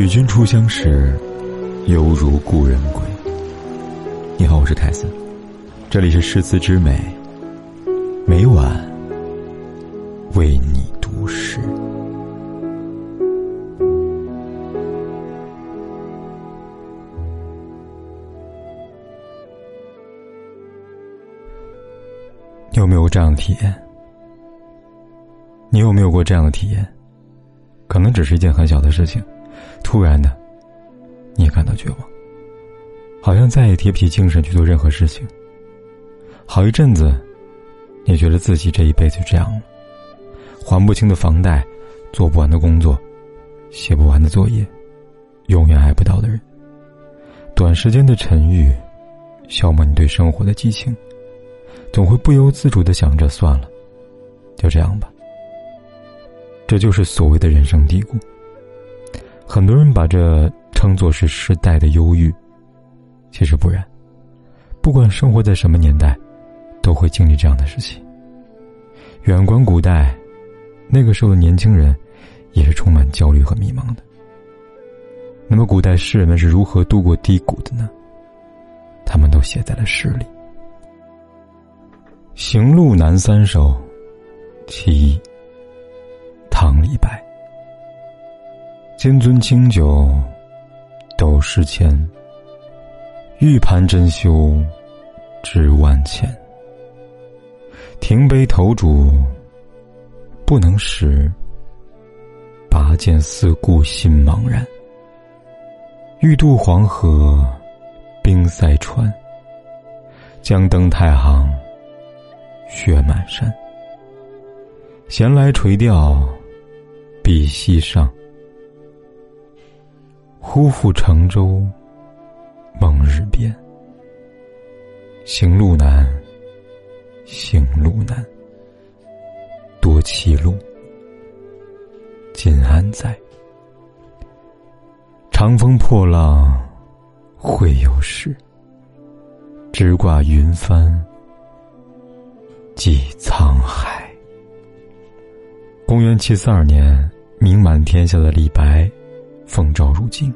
与君初相识，犹如故人归。你好，我是凯森，这里是诗词之美，每晚为你读诗。你有没有这样的体验？你有没有过这样的体验？可能只是一件很小的事情，突然的，你也感到绝望，好像再也提不起精神去做任何事情。好一阵子，你觉得自己这一辈子就这样了，还不清的房贷，做不完的工作，写不完的作业，永远爱不到的人，短时间的沉郁，消磨你对生活的激情，总会不由自主的想着算了，就这样吧。这就是所谓的人生低谷。很多人把这称作是时代的忧郁，其实不然。不管生活在什么年代，都会经历这样的事情。远观古代，那个时候的年轻人也是充满焦虑和迷茫的。那么，古代诗人们是如何度过低谷的呢？他们都写在了诗里。《行路难》三首，其一。唐李白，金樽清酒斗十千，玉盘珍羞值万钱。停杯投箸不能食，拔剑四顾心茫然。欲渡黄河冰塞川，将登太行雪满山。闲来垂钓。碧溪上，忽复乘舟梦日边。行路难，行路难，多歧路，今安在？长风破浪会有时，直挂云帆济沧海。公元七四二年。名满天下的李白，奉诏入京，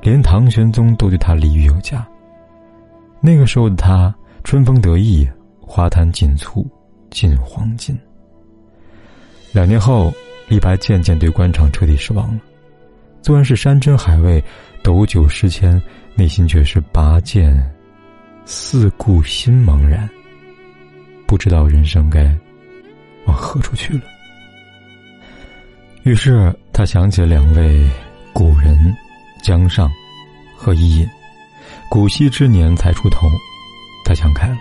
连唐玄宗都对他礼遇有加。那个时候的他，春风得意，花坛锦簇，尽黄金。两年后，李白渐渐对官场彻底失望了，纵然是山珍海味，斗酒诗千，内心却是拔剑，四顾心茫然，不知道人生该往何处去了。于是他想起了两位古人，江上和伊尹。古稀之年才出头，他想开了，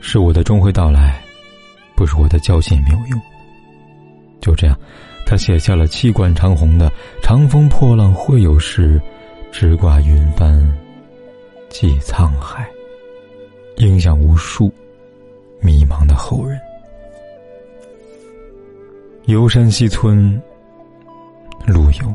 是我的终会到来，不是我的交心没有用。就这样，他写下了气贯长虹的“长风破浪会有时，直挂云帆济沧海”，影响无数迷茫的后人。游山西村，陆游。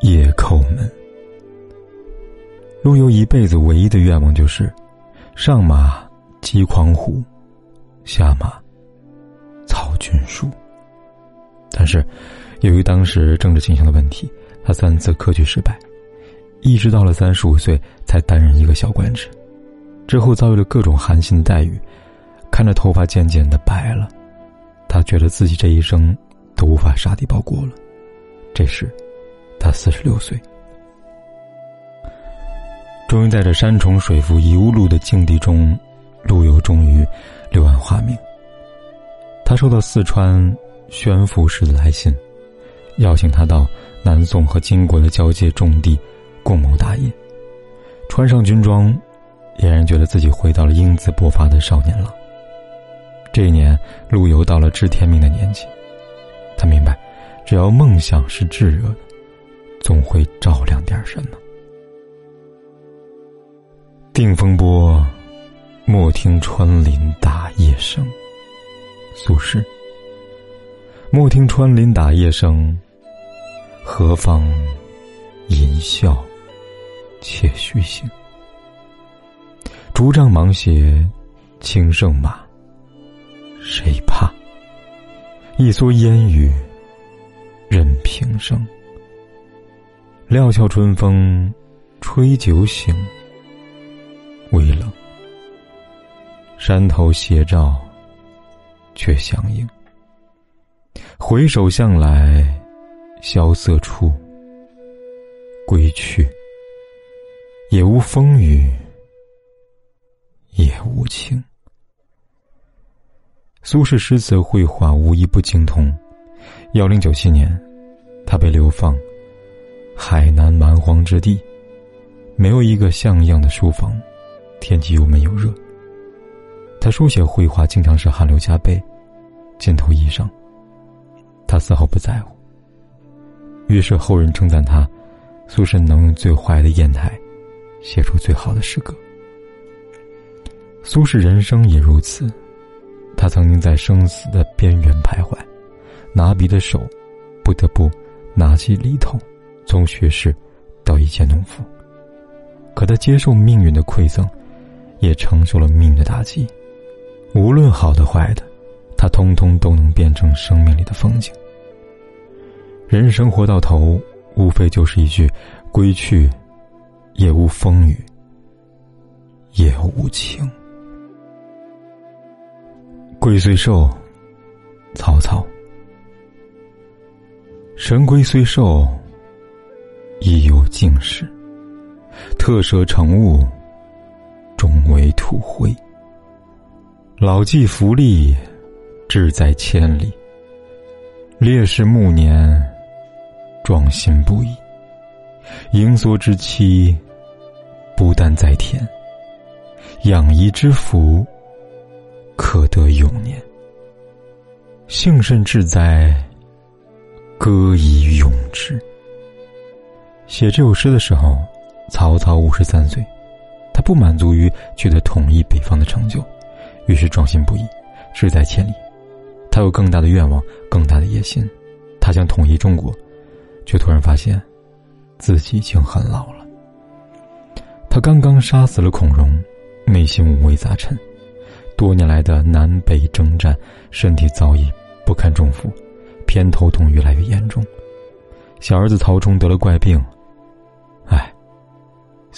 夜叩门。陆游一辈子唯一的愿望就是上马击狂虎，下马草军书。但是，由于当时政治倾向的问题，他三次科举失败，一直到了三十五岁才担任一个小官职，之后遭遇了各种寒心的待遇。看着头发渐渐的白了，他觉得自己这一生都无法杀敌报国了。这时，他四十六岁，终于在这山重水复疑无路的境地中，陆游终于柳暗花明。他收到四川宣抚使的来信，邀请他到南宋和金国的交界重地共谋大业。穿上军装，俨然觉得自己回到了英姿勃发的少年郎。这一年，陆游到了知天命的年纪，他明白，只要梦想是炙热的，总会照亮点什么。定风波，莫听穿林打叶声。苏轼。莫听穿林打叶声，何妨吟啸且徐行。竹杖芒鞋轻胜马，谁怕？一蓑烟雨任平生。料峭春风吹酒醒。微冷，山头斜照却相迎。回首向来萧瑟处，归去，也无风雨也无晴。苏轼诗词绘画无一不精通。幺零九七年，他被流放海南蛮荒之地，没有一个像样的书房。天气又闷又热，他书写绘画经常是汗流浃背，肩头衣裳。他丝毫不在乎。于是后人称赞他，苏轼能用最坏的砚台，写出最好的诗歌。苏轼人生也如此，他曾经在生死的边缘徘徊，拿笔的手，不得不拿起笔头，从学士到一介农夫。可他接受命运的馈赠。也承受了命运的打击，无论好的坏的，他通通都能变成生命里的风景。人生活到头，无非就是一句“归去，也无风雨，也无晴”。龟虽寿，曹操。神龟虽寿，亦有竟时。特舍成物。终为土灰。老骥伏枥，志在千里。烈士暮年，壮心不已。盈缩之期，不但在天；养怡之福，可得永年。幸甚至哉，歌以咏之。写这首诗的时候，曹操五十三岁。他不满足于取得统一北方的成就，于是壮心不已，志在千里。他有更大的愿望，更大的野心。他想统一中国，却突然发现，自己已经很老了。他刚刚杀死了孔融，内心五味杂陈。多年来的南北征战，身体早已不堪重负，偏头痛越来越严重。小儿子曹冲得了怪病，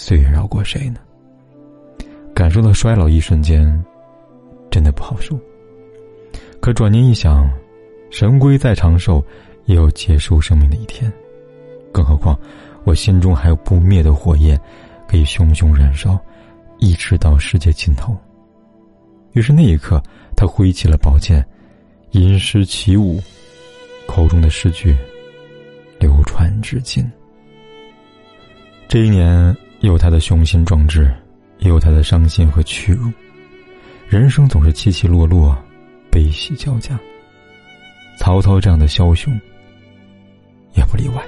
岁月饶过谁呢？感受到衰老一瞬间，真的不好受。可转念一想，神龟再长寿，也有结束生命的一天。更何况，我心中还有不灭的火焰，可以熊熊燃烧，一直到世界尽头。于是那一刻，他挥起了宝剑，吟诗起舞，口中的诗句流传至今。这一年，有他的雄心壮志。也有他的伤心和屈辱，人生总是起起落落，悲喜交加。曹操这样的枭雄也不例外。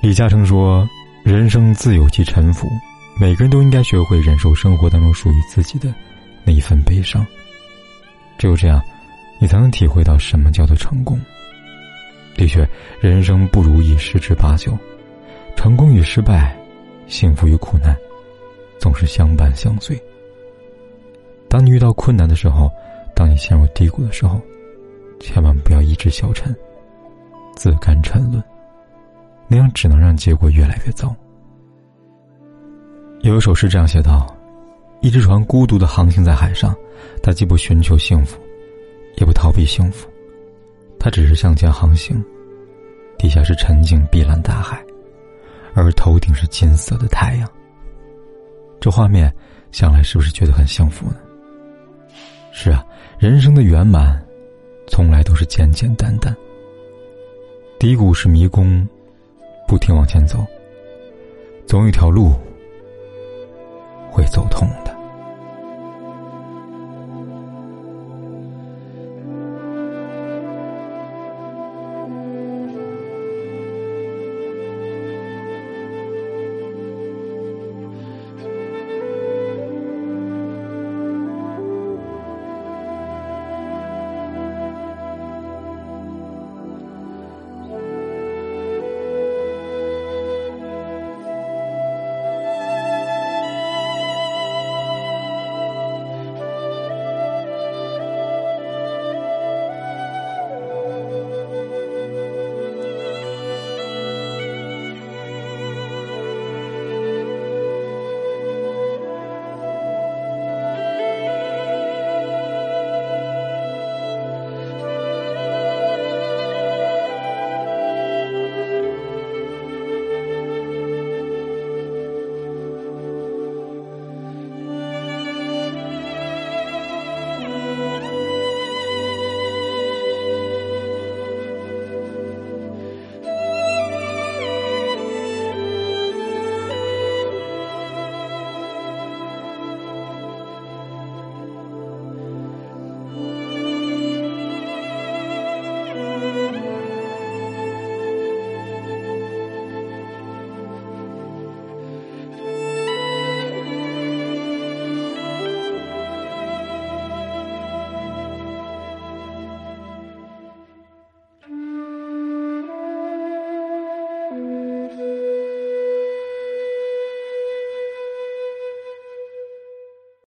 李嘉诚说：“人生自有其沉浮，每个人都应该学会忍受生活当中属于自己的那一份悲伤。只有这样，你才能体会到什么叫做成功。的确，人生不如意十之八九，成功与失败，幸福与苦难。”总是相伴相随。当你遇到困难的时候，当你陷入低谷的时候，千万不要意志消沉，自甘沉沦，那样只能让结果越来越糟。有一首诗这样写道：“一只船孤独的航行在海上，它既不寻求幸福，也不逃避幸福，它只是向前航行。底下是沉静碧蓝大海，而头顶是金色的太阳。”这画面想来是不是觉得很幸福呢？是啊，人生的圆满，从来都是简简单单。低谷是迷宫，不停往前走，总有一条路会走通的。